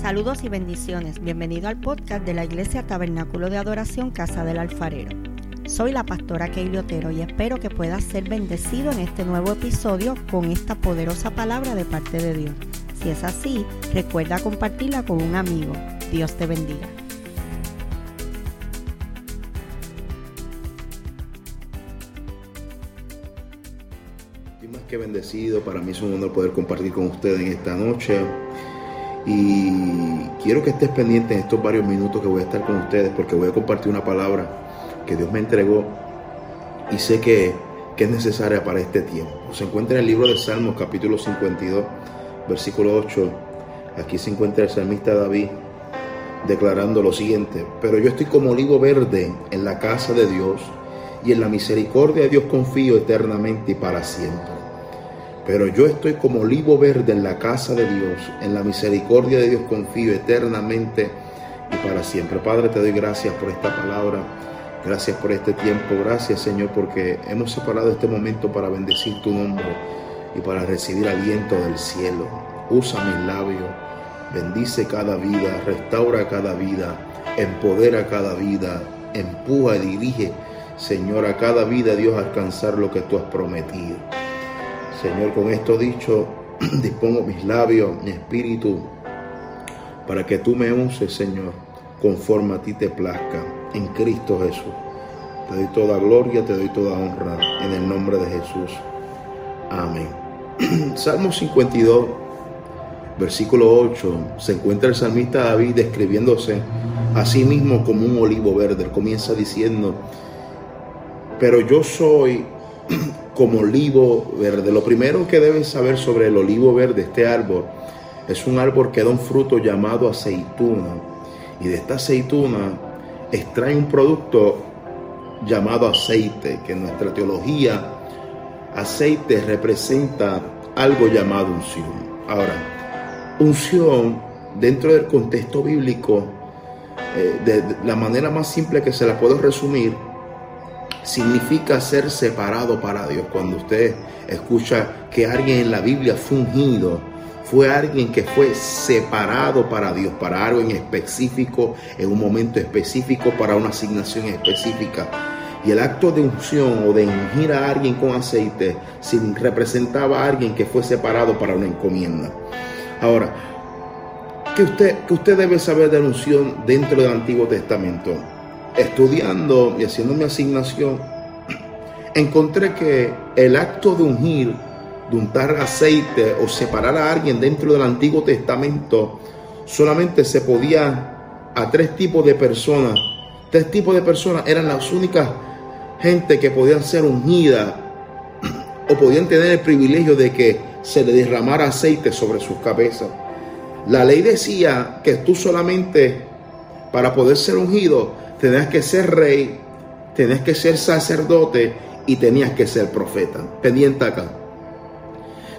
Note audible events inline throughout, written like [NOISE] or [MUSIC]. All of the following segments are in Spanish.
Saludos y bendiciones. Bienvenido al podcast de la Iglesia Tabernáculo de Adoración Casa del Alfarero. Soy la pastora Keili Otero y espero que puedas ser bendecido en este nuevo episodio con esta poderosa palabra de parte de Dios. Si es así, recuerda compartirla con un amigo. Dios te bendiga. Más que bendecido. Para mí es un honor poder compartir con ustedes en esta noche. Y quiero que estés pendiente en estos varios minutos que voy a estar con ustedes porque voy a compartir una palabra que Dios me entregó y sé que, que es necesaria para este tiempo. Se encuentra en el libro de Salmos capítulo 52, versículo 8. Aquí se encuentra el salmista David declarando lo siguiente, pero yo estoy como olivo verde en la casa de Dios y en la misericordia de Dios confío eternamente y para siempre. Pero yo estoy como olivo verde en la casa de Dios, en la misericordia de Dios confío eternamente y para siempre. Padre, te doy gracias por esta palabra, gracias por este tiempo, gracias Señor porque hemos separado este momento para bendecir tu nombre y para recibir aliento del cielo. Usa mis labios, bendice cada vida, restaura cada vida, empodera cada vida, empuja y dirige, Señor, a cada vida, Dios, a alcanzar lo que tú has prometido. Señor, con esto dicho, [CLEARS THROAT] dispongo mis labios, mi espíritu, para que tú me uses, Señor, conforme a ti te plazca, en Cristo Jesús. Te doy toda gloria, te doy toda honra, en el nombre de Jesús. Amén. [CLEARS THROAT] Salmo 52, versículo 8, se encuentra el salmista David describiéndose a sí mismo como un olivo verde. Él comienza diciendo, pero yo soy [CLEARS THROAT] como olivo verde. Lo primero que debes saber sobre el olivo verde, este árbol, es un árbol que da un fruto llamado aceituna. Y de esta aceituna extrae un producto llamado aceite, que en nuestra teología aceite representa algo llamado unción. Ahora, unción dentro del contexto bíblico, eh, de la manera más simple que se la puedo resumir, significa ser separado para Dios. Cuando usted escucha que alguien en la Biblia fue ungido, fue alguien que fue separado para Dios, para algo en específico, en un momento específico, para una asignación específica. Y el acto de unción o de ungir a alguien con aceite representaba a alguien que fue separado para una encomienda. Ahora, ¿qué usted, que usted debe saber de la unción dentro del Antiguo Testamento? Estudiando y haciendo mi asignación, encontré que el acto de ungir, de untar aceite o separar a alguien dentro del Antiguo Testamento, solamente se podía a tres tipos de personas. Tres tipos de personas eran las únicas gente que podían ser ungidas o podían tener el privilegio de que se le derramara aceite sobre sus cabezas. La ley decía que tú solamente para poder ser ungido tenías que ser rey, tenías que ser sacerdote y tenías que ser profeta. Pendiente acá.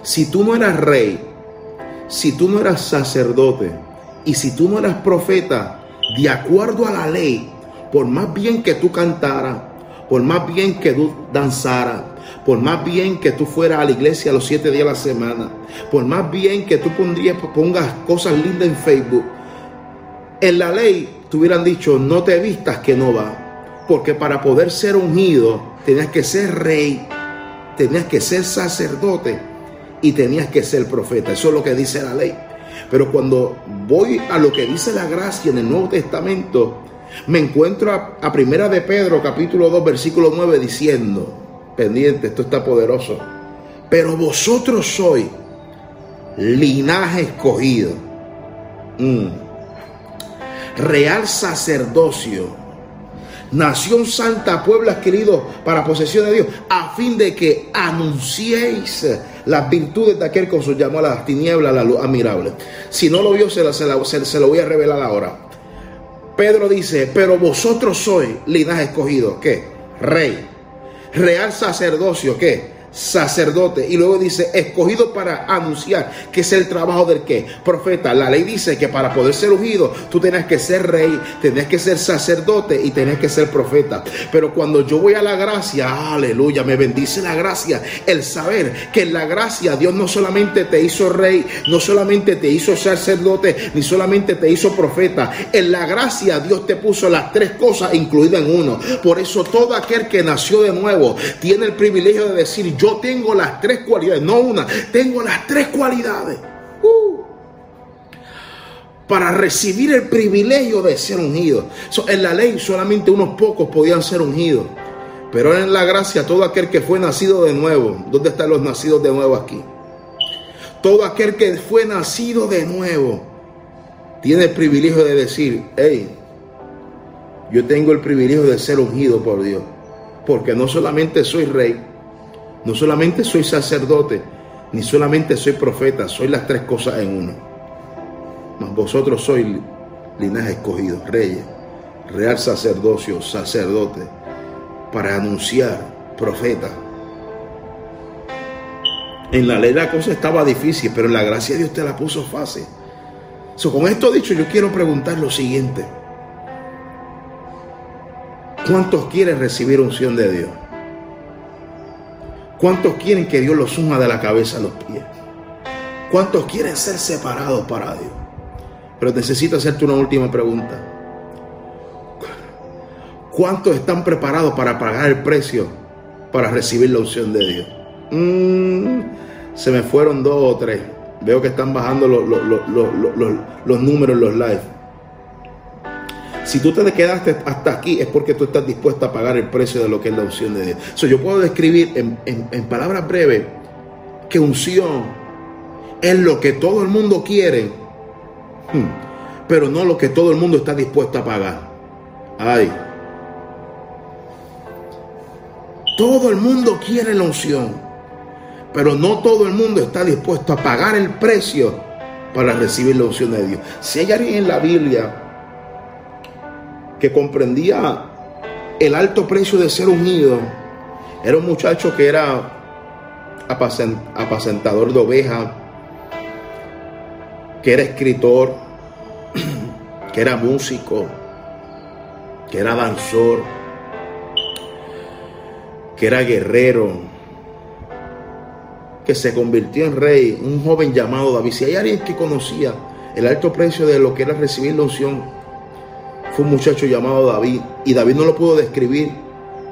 Si tú no eras rey, si tú no eras sacerdote y si tú no eras profeta, de acuerdo a la ley, por más bien que tú cantaras, por más bien que tú danzaras, por más bien que tú fueras a la iglesia los siete días de la semana, por más bien que tú pondrías, pongas cosas lindas en Facebook, en la ley hubieran dicho, no te vistas que no va. Porque para poder ser ungido, tenías que ser rey, tenías que ser sacerdote y tenías que ser profeta. Eso es lo que dice la ley. Pero cuando voy a lo que dice la gracia en el Nuevo Testamento, me encuentro a, Primera de Pedro, capítulo 2, versículo 9, diciendo, pendiente, esto está poderoso, pero vosotros sois linaje escogido. Mm real sacerdocio, nación santa, pueblo adquirido para posesión de Dios, a fin de que anunciéis las virtudes de aquel que os llamó a las tinieblas, a la luz admirable. Si no lo vio, se, se, lo voy a revelar ahora. Pedro dice, pero vosotros sois linaje escogido, ¿qué? Rey. Real sacerdocio, ¿qué? Sacerdote. Y luego dice, escogido para anunciar, que es el trabajo del que? Profeta. La ley dice que para poder ser ungido, tú tienes que ser rey, tenés que ser sacerdote y tenés que ser profeta. Pero cuando yo voy a la gracia, aleluya, me bendice la gracia. El saber que en la gracia Dios no solamente te hizo rey, no solamente te hizo sacerdote, ni solamente te hizo profeta. En la gracia Dios te puso las tres cosas incluidas en uno. Por eso todo aquel que nació de nuevo tiene el privilegio de decir, yo tengo las tres cualidades, no una, tengo las tres cualidades. Uh. para recibir el privilegio de ser ungido. en la ley solamente unos pocos podían ser ungidos. Pero en la gracia todo aquel que fue nacido de nuevo. ¿Dónde están los nacidos de nuevo aquí? Todo aquel que fue nacido de nuevo tiene el privilegio de decir, hey, yo tengo el privilegio de ser ungido por Dios. Porque no solamente soy rey, no solamente soy sacerdote, ni solamente soy profeta, soy las tres cosas en uno. Mas vosotros sois linaje escogido, reyes, real sacerdocio, sacerdote, para anunciar, profeta. En la ley la cosa estaba difícil, pero en la gracia de Dios te la puso fácil. con esto dicho, yo quiero preguntar lo siguiente. ¿Cuántos quieren recibir unción de Dios? ¿Cuántos quieren que Dios los unja de la cabeza a los pies? ¿Cuántos quieren ser separados para Dios? Pero necesito hacerte una última pregunta. ¿Cuántos están preparados para pagar el precio para recibir la unción de Dios? Mm, se me fueron dos o tres. Veo que están bajando los, los números en los lives. Si tú te quedaste hasta aquí es porque tú estás dispuesto a pagar el precio de lo que es la unción de Dios. yo puedo describir en, palabras breves que unción es lo que todo el mundo quiere, hmm, pero no lo que todo el mundo está dispuesto a pagar. Ay. Todo el mundo quiere la unción, pero no todo el mundo está dispuesto a pagar el precio para recibir la unción de Dios. Si hay alguien en la Biblia que comprendía el alto precio de ser unido. Era un muchacho que era apacentador de ovejas, que era escritor, [CLEARS THROAT] que era músico, que era danzor, que era guerrero, que se convirtió en rey, un joven llamado David. Si hay alguien que conocía el alto precio de lo que era recibir la unción fue un muchacho llamado David y David no lo pudo describir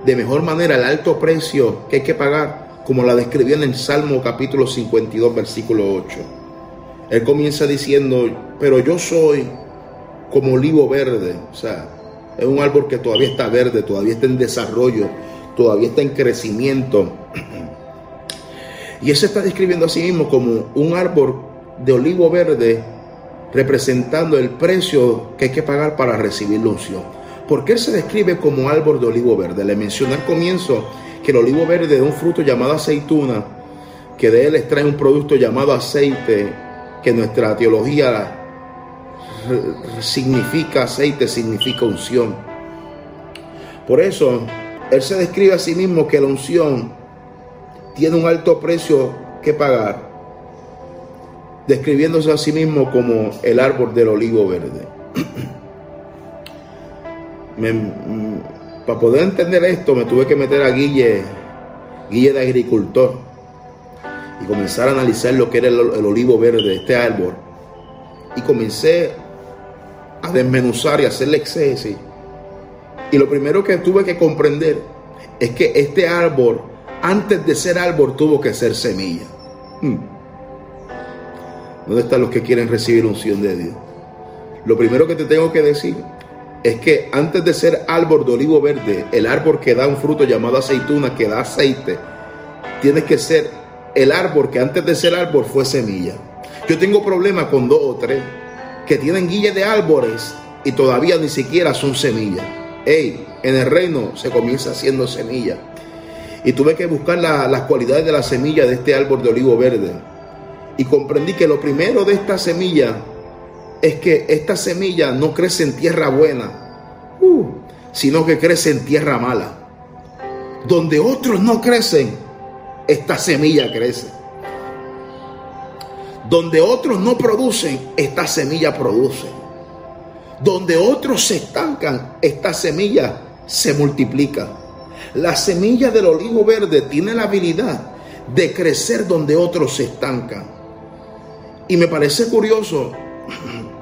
de mejor manera el alto precio que hay que pagar como la describió en el Salmo capítulo 52 versículo 8. Él comienza diciendo, pero yo soy como olivo verde, o sea, es un árbol que todavía está verde, todavía está en desarrollo, todavía está en crecimiento. [CLEARS THROAT] Y él se está describiendo a sí mismo como un árbol de olivo verde representando el precio que hay que pagar para recibir la unción. Porque él se describe como árbol de olivo verde. Le mencioné al comienzo que el olivo verde es un fruto llamado aceituna, que de él extrae un producto llamado aceite, que nuestra teología significa aceite, significa unción. Por eso, él se describe a sí mismo que la unción tiene un alto precio que pagar describiéndose a sí mismo como el árbol del olivo verde. [CLEARS THROAT] Mm, para poder entender esto me tuve que meter a Guille, Guille de agricultor, y comenzar a analizar lo que era el, olivo verde, este árbol. Y comencé a desmenuzar y hacerle exceso. Y lo primero que tuve que comprender es que este árbol, antes de ser árbol, tuvo que ser semilla. Hmm. ¿Dónde están los que quieren recibir unción de Dios? Lo primero que te tengo que decir es que antes de ser árbol de olivo verde, el árbol que da un fruto llamado aceituna, que da aceite, tienes que ser el árbol que antes de ser árbol fue semilla. Yo tengo problemas con dos o tres que tienen guillas de árboles y todavía ni siquiera son semillas. Hey, en el reino se comienza haciendo semilla. Y tuve que buscar las cualidades de la semilla de este árbol de olivo verde y comprendí que lo primero de esta semilla es que esta semilla no crece en tierra buena, uh, sino que crece en tierra mala. Donde otros no crecen, esta semilla crece. Donde otros no producen, esta semilla produce. Donde otros se estancan, esta semilla se multiplica. La semilla del olivo verde tiene la habilidad de crecer donde otros se estancan. Y me parece curioso,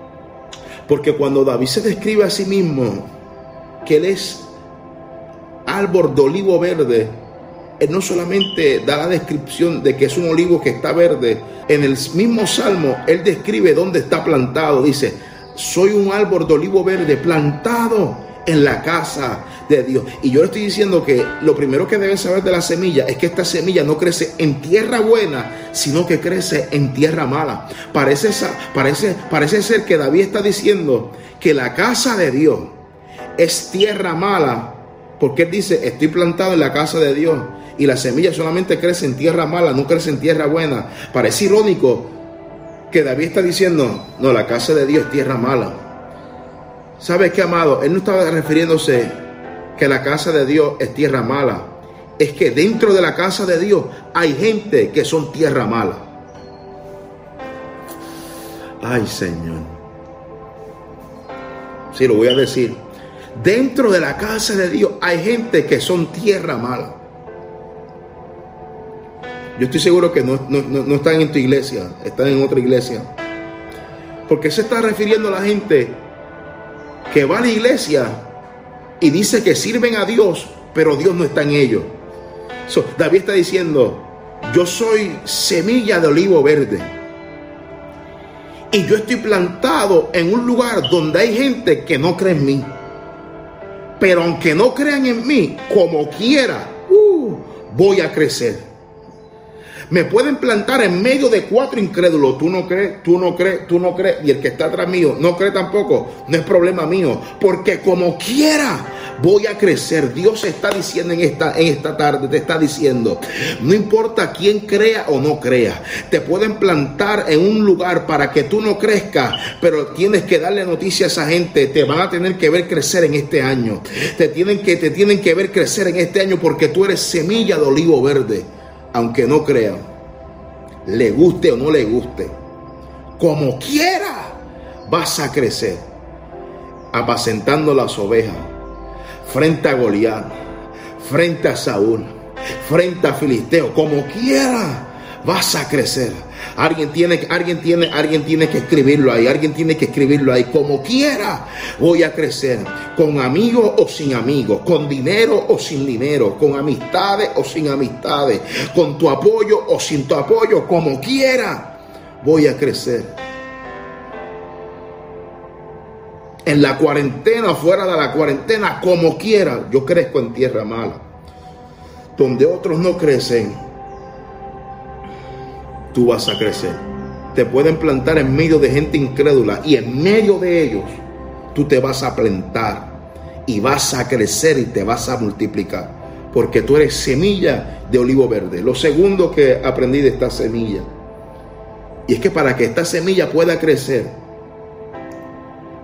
[CLEARS THROAT] porque cuando David se describe a sí mismo que él es árbol de olivo verde, él no solamente da la descripción de que es un olivo que está verde, en el mismo salmo él describe dónde está plantado. Dice, soy un árbol de olivo verde plantado en la casa de Dios. Y yo le estoy diciendo que lo primero que deben saber de la semilla es que esta semilla no crece en tierra buena, sino que crece en tierra mala. Parece, parece, parece ser que David está diciendo que la casa de Dios es tierra mala, porque él dice, estoy plantado en la casa de Dios y la semilla solamente crece en tierra mala, no crece en tierra buena. Parece irónico que David está diciendo, no, la casa de Dios es tierra mala. ¿Sabes qué, amado? Él no estaba refiriéndose que la casa de Dios es tierra mala. Es que dentro de la casa de Dios hay gente que son tierra mala. Ay, Señor. Sí, lo voy a decir. Dentro de la casa de Dios hay gente que son tierra mala. Yo estoy seguro que no, están en tu iglesia, están en otra iglesia. Porque se está refiriendo a la gente que va a la iglesia y dice que sirven a Dios, pero Dios no está en ellos. David está diciendo, yo soy semilla de olivo verde. Y yo estoy plantado en un lugar donde hay gente que no cree en mí. Pero aunque no crean en mí, como quiera, uh, voy a crecer. Me pueden plantar en medio de cuatro incrédulos. Tú no crees, tú no crees, tú no crees. Y el que está atrás mío no cree tampoco. No es problema mío. Porque como quiera voy a crecer. Dios está diciendo en esta, en esta tarde, te está diciendo. No importa quién crea o no crea. Te pueden plantar en un lugar para que tú no crezcas. Pero tienes que darle noticia a esa gente. Te van a tener que ver crecer en este año. Te tienen que, te tienen que ver crecer en este año porque tú eres semilla de olivo verde aunque no crean, le guste o no le guste, como quiera, vas a crecer, apacentando las ovejas, frente a Goliat, frente a Saúl, frente a Filisteo, como quiera, vas a crecer. Alguien tiene, alguien tiene, alguien tiene que escribirlo ahí, alguien tiene que escribirlo ahí. Como quiera, voy a crecer. Con amigos o sin amigos, con dinero o sin dinero, con amistades o sin amistades, con tu apoyo o sin tu apoyo, como quiera, voy a crecer. En la cuarentena, fuera de la cuarentena, como quiera, yo crezco en tierra mala. Donde otros no crecen, tú vas a crecer. Te pueden plantar en medio de gente incrédula y en medio de ellos tú te vas a plantar y vas a crecer y te vas a multiplicar. Porque tú eres semilla de olivo verde. Lo segundo que aprendí de esta semilla. Y es que para que esta semilla pueda crecer,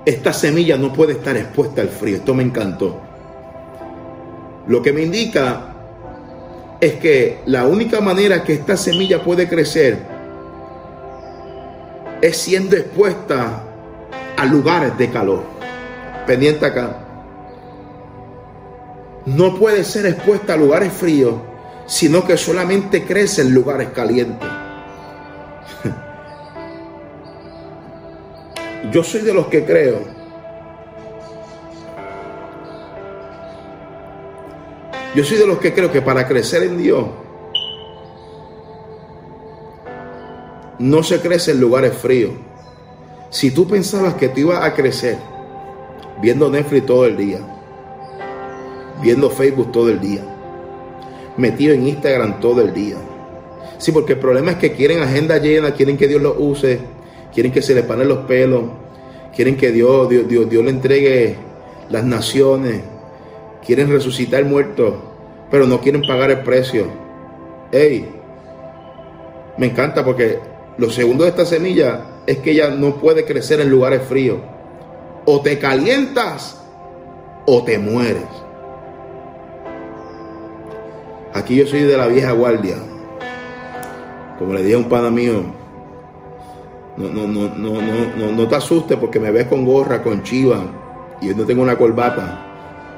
esta semilla no puede estar expuesta al frío. Esto me encantó. Lo que me indica es que la única manera que esta semilla puede crecer es siendo expuesta a lugares de calor. Pendiente acá. No puede ser expuesta a lugares fríos, sino que solamente crece en lugares calientes. [LAUGHS] Yo soy de los que creo Yo soy de los que creo que para crecer en Dios no se crece en lugares fríos. Si tú pensabas que te ibas a crecer viendo Netflix todo el día, viendo Facebook todo el día, metido en Instagram todo el día. Sí, porque el problema es que quieren agenda llena, quieren que Dios los use, quieren que se les panen los pelos, quieren que Dios, Dios, Dios, Dios le entregue las naciones, quieren resucitar muertos, pero no quieren pagar el precio. Hey, me encanta porque lo segundo de esta semilla es que ella no puede crecer en lugares fríos. O te calientas o te mueres. Aquí yo soy de la vieja guardia. Como le dije a un pana mío, no, no, no, no, no, no, te asustes porque me ves con gorra, con chiva y yo no tengo una corbata.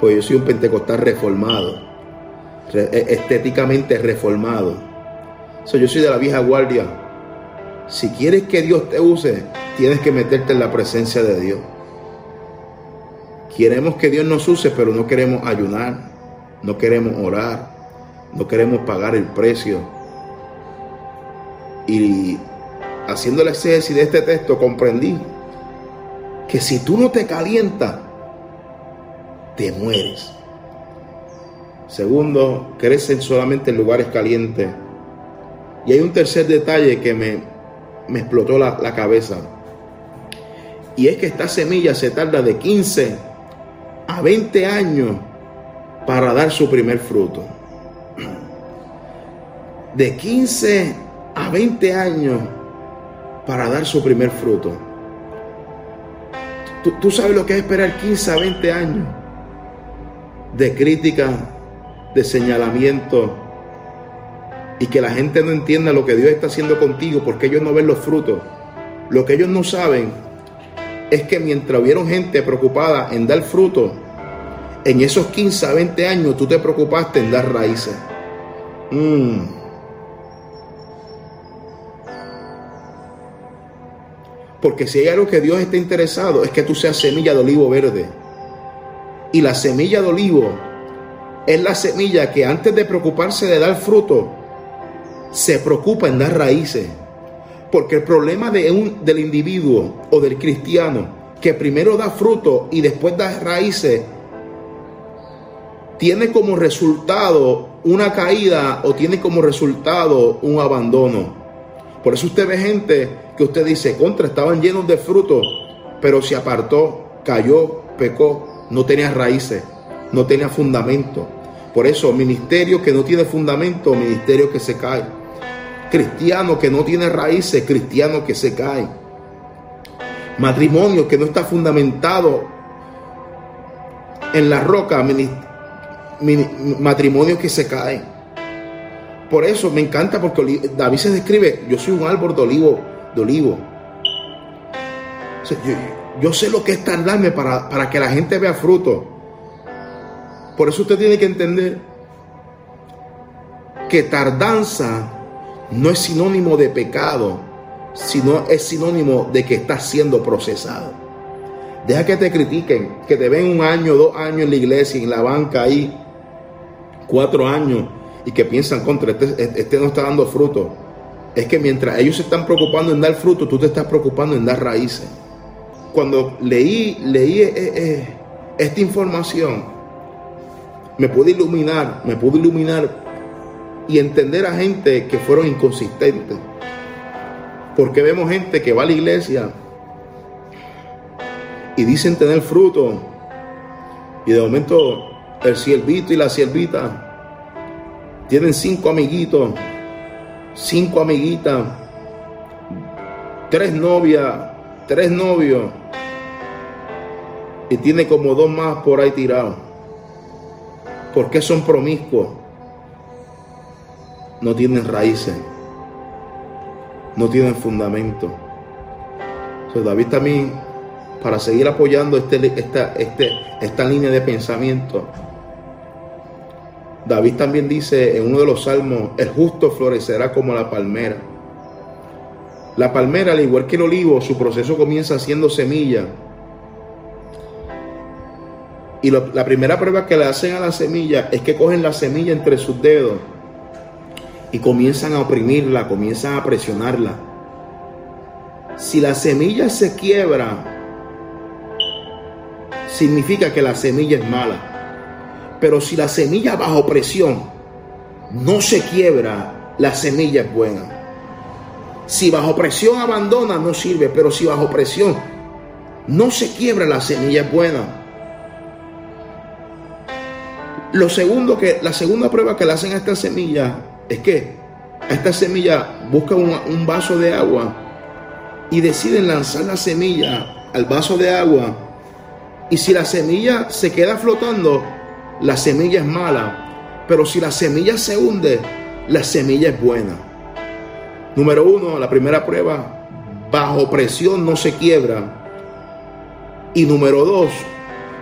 Pues yo soy un pentecostal reformado, e, estéticamente reformado. yo soy de la vieja guardia. Si quieres que Dios te use, tienes que meterte en la presencia de Dios. Queremos que Dios nos use, pero no queremos ayunar, no queremos orar, no queremos pagar el precio. Y haciendo el exégesis de este texto, comprendí que si tú no te calientas, te mueres. Segundo, crecen solamente en lugares calientes. Y hay un tercer detalle que me, me explotó la, la, cabeza. Y es que esta semilla se tarda de 15 a 20 años para dar su primer fruto. De 15 a 20 años para dar su primer fruto. Tú, sabes lo que es esperar 15 a 20 años de crítica, de señalamiento y que la gente no entienda lo que Dios está haciendo contigo porque ellos no ven los frutos. Lo que ellos no saben es que mientras hubieron gente preocupada en dar fruto, en esos 15 a 20 años tú te preocupaste en dar raíces. Mm. Porque si hay algo que Dios está interesado es que tú seas semilla de olivo verde. Y la semilla de olivo es la semilla que antes de preocuparse de dar fruto, se preocupa en dar raíces. Porque el problema de un, del individuo o del cristiano que primero da fruto y después da raíces, tiene como resultado una caída o tiene como resultado un abandono. Por eso usted ve gente que usted dice, contra, estaban llenos de frutos, pero se apartó, cayó, pecó, no tenía raíces, no tenía fundamento. Por eso, ministerio que no tiene fundamento, ministerio que se cae. Cristiano que no tiene raíces, cristiano que se cae. Matrimonio que no está fundamentado en la roca, matrimonio que se cae. Por eso me encanta porque David se describe, yo soy un árbol de olivo de olivo. yo, sé lo que es tardarme para, para que la gente vea fruto. Por eso usted tiene que entender que tardanza no es sinónimo de pecado, sino es sinónimo de que está siendo procesado. Deja que te critiquen, que te ven un año, dos años en la iglesia, en la banca ahí, cuatro años, y que piensan contra, este, este no está dando fruto es que mientras ellos se están preocupando en dar fruto, tú te estás preocupando en dar raíces. Cuando leí, leí eh, eh, esta información, me pude iluminar, me pude iluminar y entender a gente que fueron inconsistentes. Porque vemos gente que va a la iglesia y dicen tener fruto. Y de momento el siervito y la siervita tienen cinco amiguitos cinco amiguitas, tres novias, tres novios, y tiene como dos más por ahí tirados. ¿Por qué son promiscuos? No tienen raíces, no tienen fundamento. David también, para seguir apoyando este, este, esta línea de pensamiento, David también dice en uno de los salmos, el justo florecerá como la palmera. La palmera, al igual que el olivo, su proceso comienza siendo semilla. Y la primera prueba que le hacen a la semilla es que cogen la semilla entre sus dedos y comienzan a oprimirla, comienzan a presionarla. Si la semilla se quiebra, significa que la semilla es mala. Pero si la semilla bajo presión no se quiebra, la semilla es buena. Si bajo presión abandona, no sirve. Pero si bajo presión no se quiebra, la semilla es buena. Lo segundo que, la segunda prueba que le hacen a esta semilla es que a esta semilla busca un vaso de agua y deciden lanzar la semilla al vaso de agua. Y si la semilla se queda flotando, la semilla es mala, pero si la semilla se hunde, la semilla es buena. Número uno, la primera prueba, bajo presión no se quiebra. Y número dos,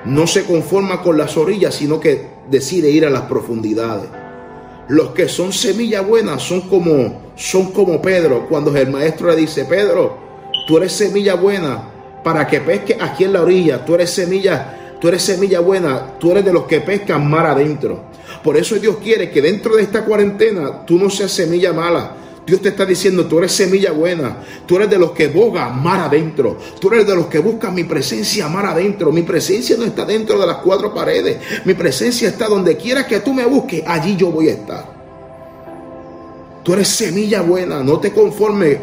no se conforma con las orillas, sino que decide ir a las profundidades. Los que son semilla buena son como, son como Pedro, cuando el maestro le dice, Pedro, tú eres semilla buena para que pesque aquí en la orilla, tú eres semilla, tú eres semilla buena, tú eres de los que pescan mar adentro. Por eso Dios quiere que dentro de esta cuarentena tú no seas semilla mala, Dios te está diciendo, tú eres semilla buena, tú eres de los que boga mar adentro, tú eres de los que buscan mi presencia mar adentro. Mi presencia no está dentro de las cuatro paredes, mi presencia está donde quiera que tú me busques, allí yo voy a estar. Tú eres semilla buena, no te conformes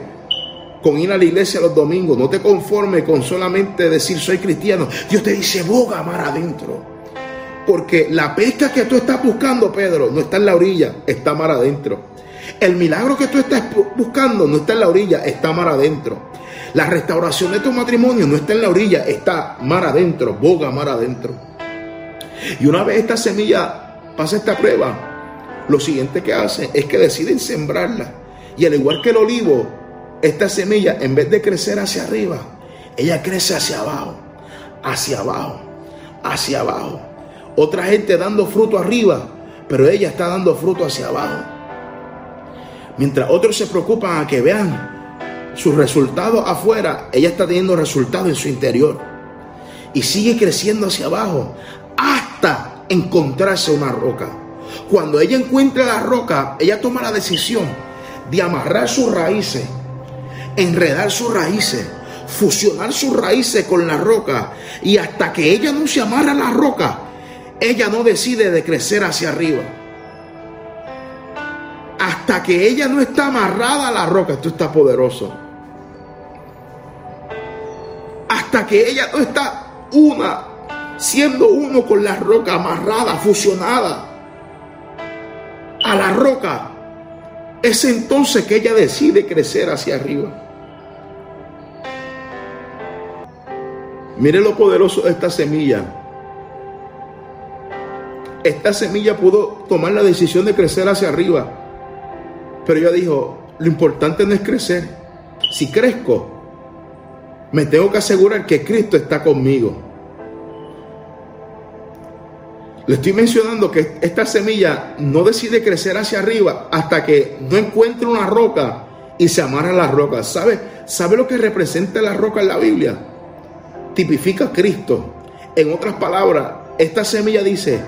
con ir a la iglesia los domingos, no te conformes con solamente decir soy cristiano. Dios te dice, boga mar adentro. Porque la pesca que tú estás buscando, Pedro, no está en la orilla, está mar adentro. El milagro que tú estás buscando no está en la orilla, está mar adentro. La restauración de tu matrimonio no está en la orilla, está mar adentro, boga mar adentro. Y una vez esta semilla pasa esta prueba, lo siguiente que hace es que deciden sembrarla. Y al igual que el olivo, esta semilla, en vez de crecer hacia arriba, ella crece hacia abajo, hacia abajo, hacia abajo. Otra gente dando fruto arriba, pero ella está dando fruto hacia abajo. Mientras otros se preocupan a que vean sus resultados afuera, ella está teniendo resultados en su interior. Y sigue creciendo hacia abajo hasta encontrarse una roca. Cuando ella encuentra la roca, ella toma la decisión de amarrar sus raíces, enredar sus raíces, fusionar sus raíces con la roca. Y hasta que ella no se amarra a la roca, ella no decide de crecer hacia arriba hasta que ella no está amarrada a la roca, esto está poderoso. Hasta que ella no está una, siendo uno con la roca amarrada, fusionada a la roca, es entonces que ella decide crecer hacia arriba. Mire lo poderoso de esta semilla. Esta semilla pudo tomar la decisión de crecer hacia arriba pero ella dijo, lo importante no es crecer. Si crezco, me tengo que asegurar que Cristo está conmigo. Le estoy mencionando que esta semilla no decide crecer hacia arriba hasta que no encuentre una roca y se amarra a la roca. ¿Sabe? ¿Sabe lo que representa la roca en la Biblia? Tipifica a Cristo. En otras palabras, esta semilla dice,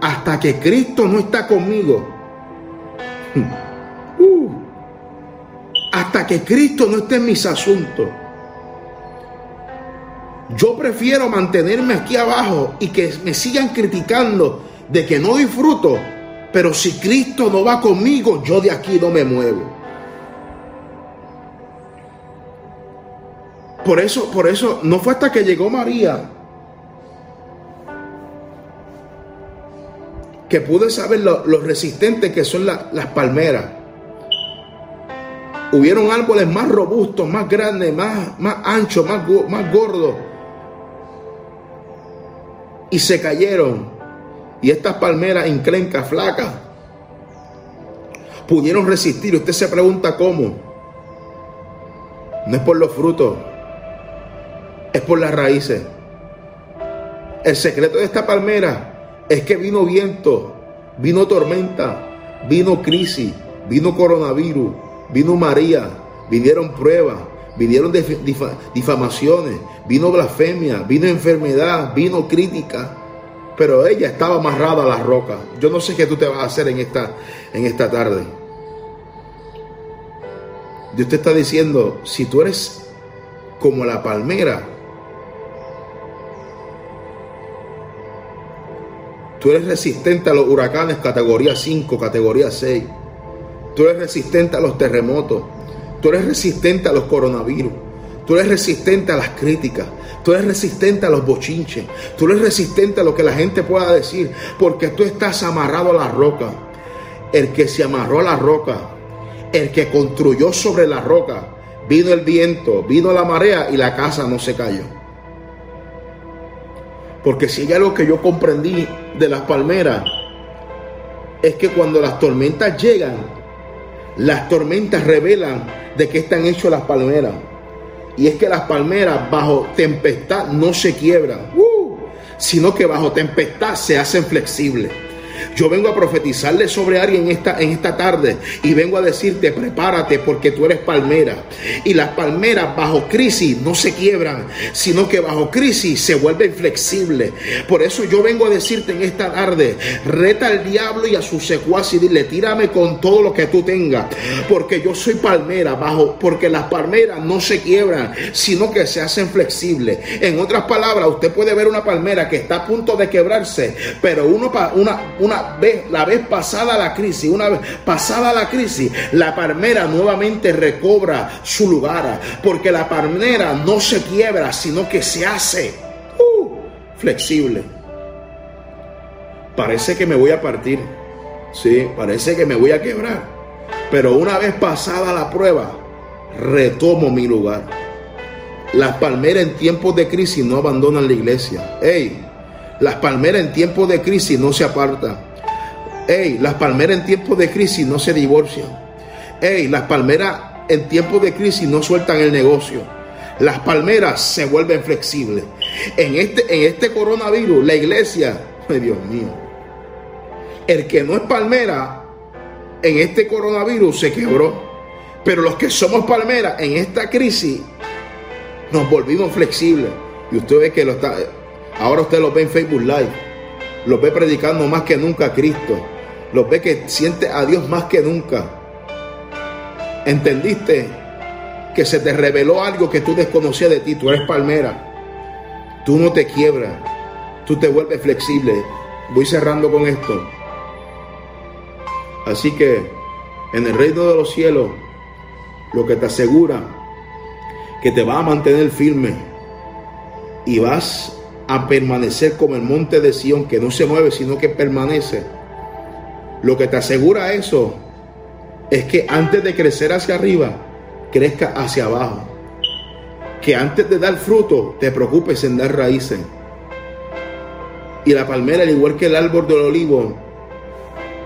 hasta que Cristo no está conmigo, Uh. hasta que Cristo no esté en mis asuntos. Yo prefiero mantenerme aquí abajo y que me sigan criticando de que no disfruto, pero si Cristo no va conmigo, yo de aquí no me muevo. Por eso, por eso, no fue hasta que llegó María que pude saber lo, resistentes que son las palmeras hubieron árboles más robustos, más grandes, más, más anchos, más, más gordos. Y se cayeron. Y estas palmeras enclencas, flacas, pudieron resistir. Usted se pregunta cómo. No es por los frutos, es por las raíces. El secreto de esta palmera es que vino viento, vino tormenta, vino crisis, vino coronavirus, vino María, vinieron pruebas, vinieron difamaciones, vino blasfemia, vino enfermedad, vino crítica, pero ella estaba amarrada a la roca. Yo no sé qué tú te vas a hacer en esta, en esta tarde. Dios te está diciendo, si tú eres como la palmera, tú eres resistente a los huracanes categoría 5, categoría 6 Tú eres resistente a los terremotos. Tú eres resistente a los coronavirus. Tú eres resistente a las críticas. Tú eres resistente a los bochinches. Tú eres resistente a lo que la gente pueda decir. Porque tú estás amarrado a la roca. El que se amarró a la roca. El que construyó sobre la roca. Vino el viento, vino la marea y la casa no se cayó. Porque si hay algo que yo comprendí de las palmeras, es que cuando las tormentas llegan, las tormentas revelan de qué están hechas las palmeras. Y es que las palmeras bajo tempestad no se quiebran, uh, sino que bajo tempestad se hacen flexibles. Yo vengo a profetizarle sobre alguien en esta, en esta tarde y vengo a decirte, prepárate porque tú eres palmera. Y las palmeras bajo crisis no se quiebran, sino que bajo crisis se vuelven flexibles. Por eso yo vengo a decirte en esta tarde, reta al diablo y a su secuaces y dile, tírame con todo lo que tú tengas, porque yo soy palmera bajo, porque las palmeras no se quiebran, sino que se hacen flexibles. En otras palabras, usted puede ver una palmera que está a punto de quebrarse, pero uno, una, una vez, la vez pasada la crisis, una vez pasada la crisis, la palmera nuevamente recobra su lugar, porque la palmera no se quiebra, sino que se hace uh, flexible. Parece que me voy a partir, sí, parece que me voy a quebrar, pero una vez pasada la prueba, retomo mi lugar. Las palmeras en tiempos de crisis no abandonan la iglesia. Hey, las palmeras en tiempos de crisis no se apartan. Ey, las palmeras en tiempos de crisis no se divorcian. Ey, las palmeras en tiempos de crisis no sueltan el negocio. Las palmeras se vuelven flexibles. En este, en este coronavirus, la iglesia, ay Dios mío, el que no es palmera, en este coronavirus se quebró. Pero los que somos palmeras en esta crisis, nos volvimos flexibles. Y usted ve que lo está, ahora usted lo ve en Facebook Live, lo ve predicando más que nunca a Cristo los ve que siente a Dios más que nunca. ¿Entendiste? Que se te reveló algo que tú desconocías de ti. Tú eres palmera. Tú no te quiebras. Tú te vuelves flexible. Voy cerrando con esto. Así que en el reino de los cielos, lo que te asegura que te va a mantener firme y vas a permanecer como el monte de Sión, que no se mueve, sino que permanece lo que te asegura eso es que antes de crecer hacia arriba, crezca hacia abajo. Que antes de dar fruto, te preocupes en dar raíces. Y la palmera, al igual que el árbol del olivo,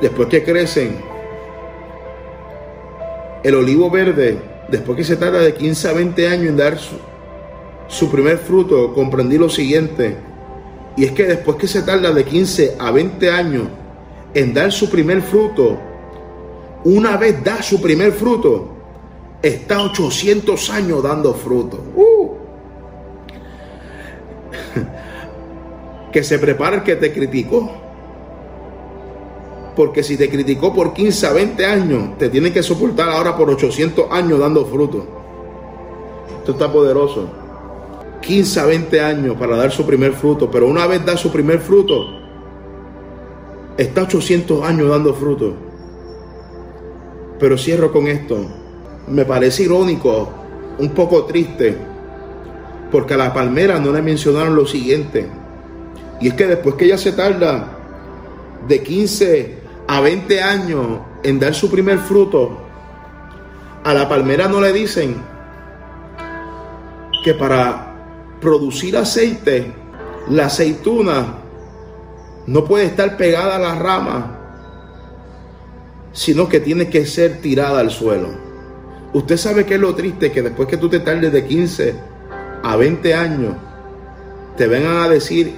después que crecen, el olivo verde, después que se tarda de 15 a 20 años en dar su, su primer fruto, comprendí lo siguiente. Y es que después que se tarda de 15 a 20 años en dar su primer fruto, una vez da su primer fruto, está 800 años dando fruto. Uh. [LAUGHS] que se prepare el que te criticó. Porque si te criticó por 15 a 20 años, te tiene que soportar ahora por 800 años dando fruto. Esto está poderoso. 15 a 20 años para dar su primer fruto. Pero una vez da su primer fruto, está 800 años dando fruto. Pero cierro con esto. Me parece irónico, un poco triste, porque a la palmera no le mencionaron lo siguiente. Y es que después que ella se tarda de 15 a 20 años en dar su primer fruto, a la palmera no le dicen que para producir aceite, la aceituna no puede estar pegada a la rama, sino que tiene que ser tirada al suelo. Usted sabe que es lo triste, que después que tú te tardes de 15 a 20 años, te vengan a decir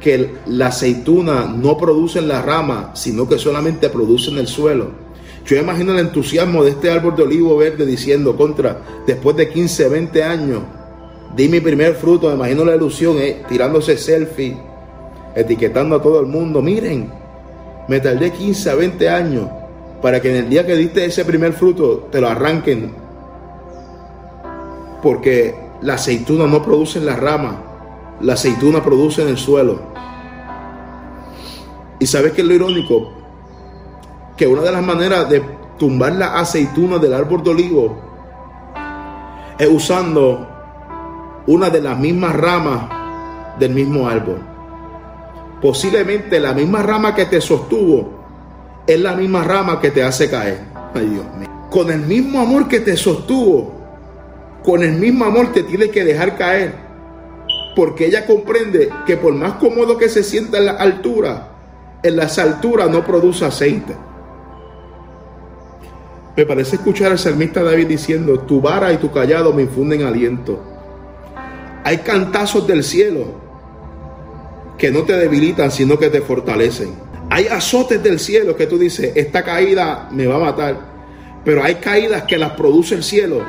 que la aceituna no produce en la rama, sino que solamente produce en el suelo. Yo imagino el entusiasmo de este árbol de olivo verde diciendo contra, después de 15, 20 años, di mi primer fruto, me imagino la ilusión, eh, tirándose selfie etiquetando a todo el mundo. Miren, me tardé 15 a 20 años para que en el día que diste ese primer fruto te lo arranquen. Porque la aceituna no produce en la rama, la aceituna produce en el suelo. ¿Y sabes qué es lo irónico? Que una de las maneras de tumbar la aceituna del árbol de olivo es usando una de las mismas ramas del mismo árbol posiblemente la misma rama que te sostuvo es la misma rama que te hace caer. Ay Dios mío. Con el mismo amor que te sostuvo, con el mismo amor te tiene que dejar caer. Porque ella comprende que por más cómodo que se sienta en la altura, en las alturas no produce aceite. Me parece escuchar al salmista David diciendo, tu vara y tu callado me infunden aliento. Hay cantazos del cielo que no te debilitan, sino que te fortalecen. Hay azotes del cielo que tú dices, esta caída me va a matar. Pero hay caídas que las produce el cielo.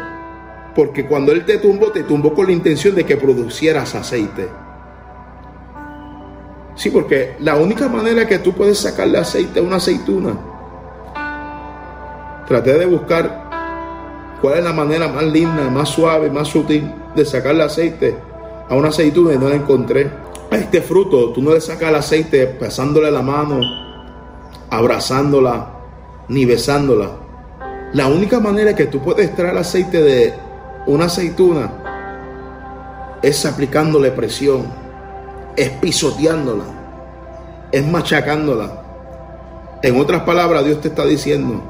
Porque cuando Él te tumbó, te tumbó con la intención de que producieras aceite. Sí, porque la única manera que tú puedes sacarle aceite a una aceituna, traté de buscar cuál es la manera más linda, más suave, más sutil de sacarle aceite a una aceituna y no la encontré. A este fruto tú no le sacas el aceite pasándole la mano, abrazándola, ni besándola. La única manera que tú puedes extraer aceite de una aceituna es aplicándole presión, es pisoteándola, es machacándola. En otras palabras, Dios te está diciendo,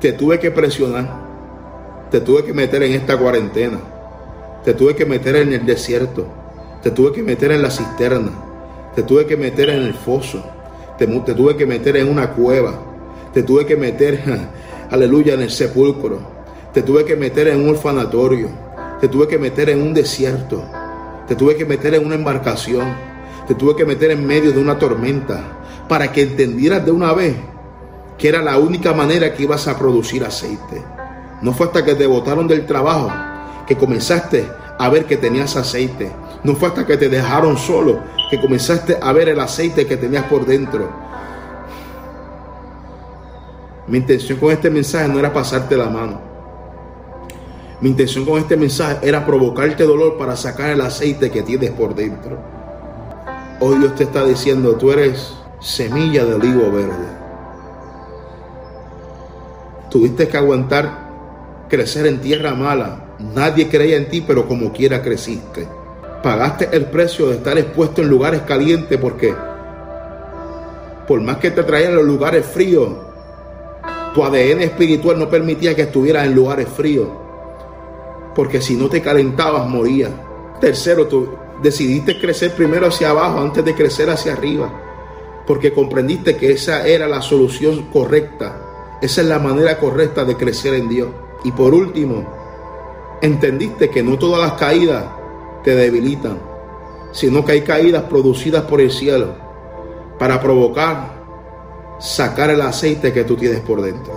te tuve que presionar, te tuve que meter en esta cuarentena, te tuve que meter en el desierto, te tuve que meter en la cisterna, te tuve que meter en el foso, te, tuve que meter en una cueva, te tuve que meter, aleluya, en el sepulcro, te tuve que meter en un orfanatorio, te tuve que meter en un desierto, te tuve que meter en una embarcación, te tuve que meter en medio de una tormenta, para que entendieras de una vez que era la única manera que ibas a producir aceite. No fue hasta que te botaron del trabajo que comenzaste a ver que tenías aceite. No fue hasta que te dejaron solo que comenzaste a ver el aceite que tenías por dentro. Mi intención con este mensaje no era pasarte la mano. Mi intención con este mensaje era provocarte dolor para sacar el aceite que tienes por dentro. Hoy Dios te está diciendo, tú eres semilla de olivo verde. Tuviste que aguantar crecer en tierra mala. Nadie creía en ti, pero como quiera creciste. Pagaste el precio de estar expuesto en lugares calientes porque por más que te traían los lugares fríos, tu ADN espiritual no permitía que estuvieras en lugares fríos. Porque si no te calentabas, morías. Tercero, tú decidiste crecer primero hacia abajo antes de crecer hacia arriba. Porque comprendiste que esa era la solución correcta. Esa es la manera correcta de crecer en Dios. Y por último, entendiste que no todas las caídas te debilitan, sino que hay caídas producidas por el cielo para provocar sacar el aceite que tú tienes por dentro.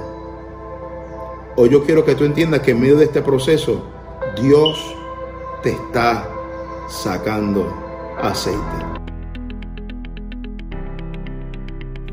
Hoy yo quiero que tú entiendas que en medio de este proceso Dios te está sacando aceite.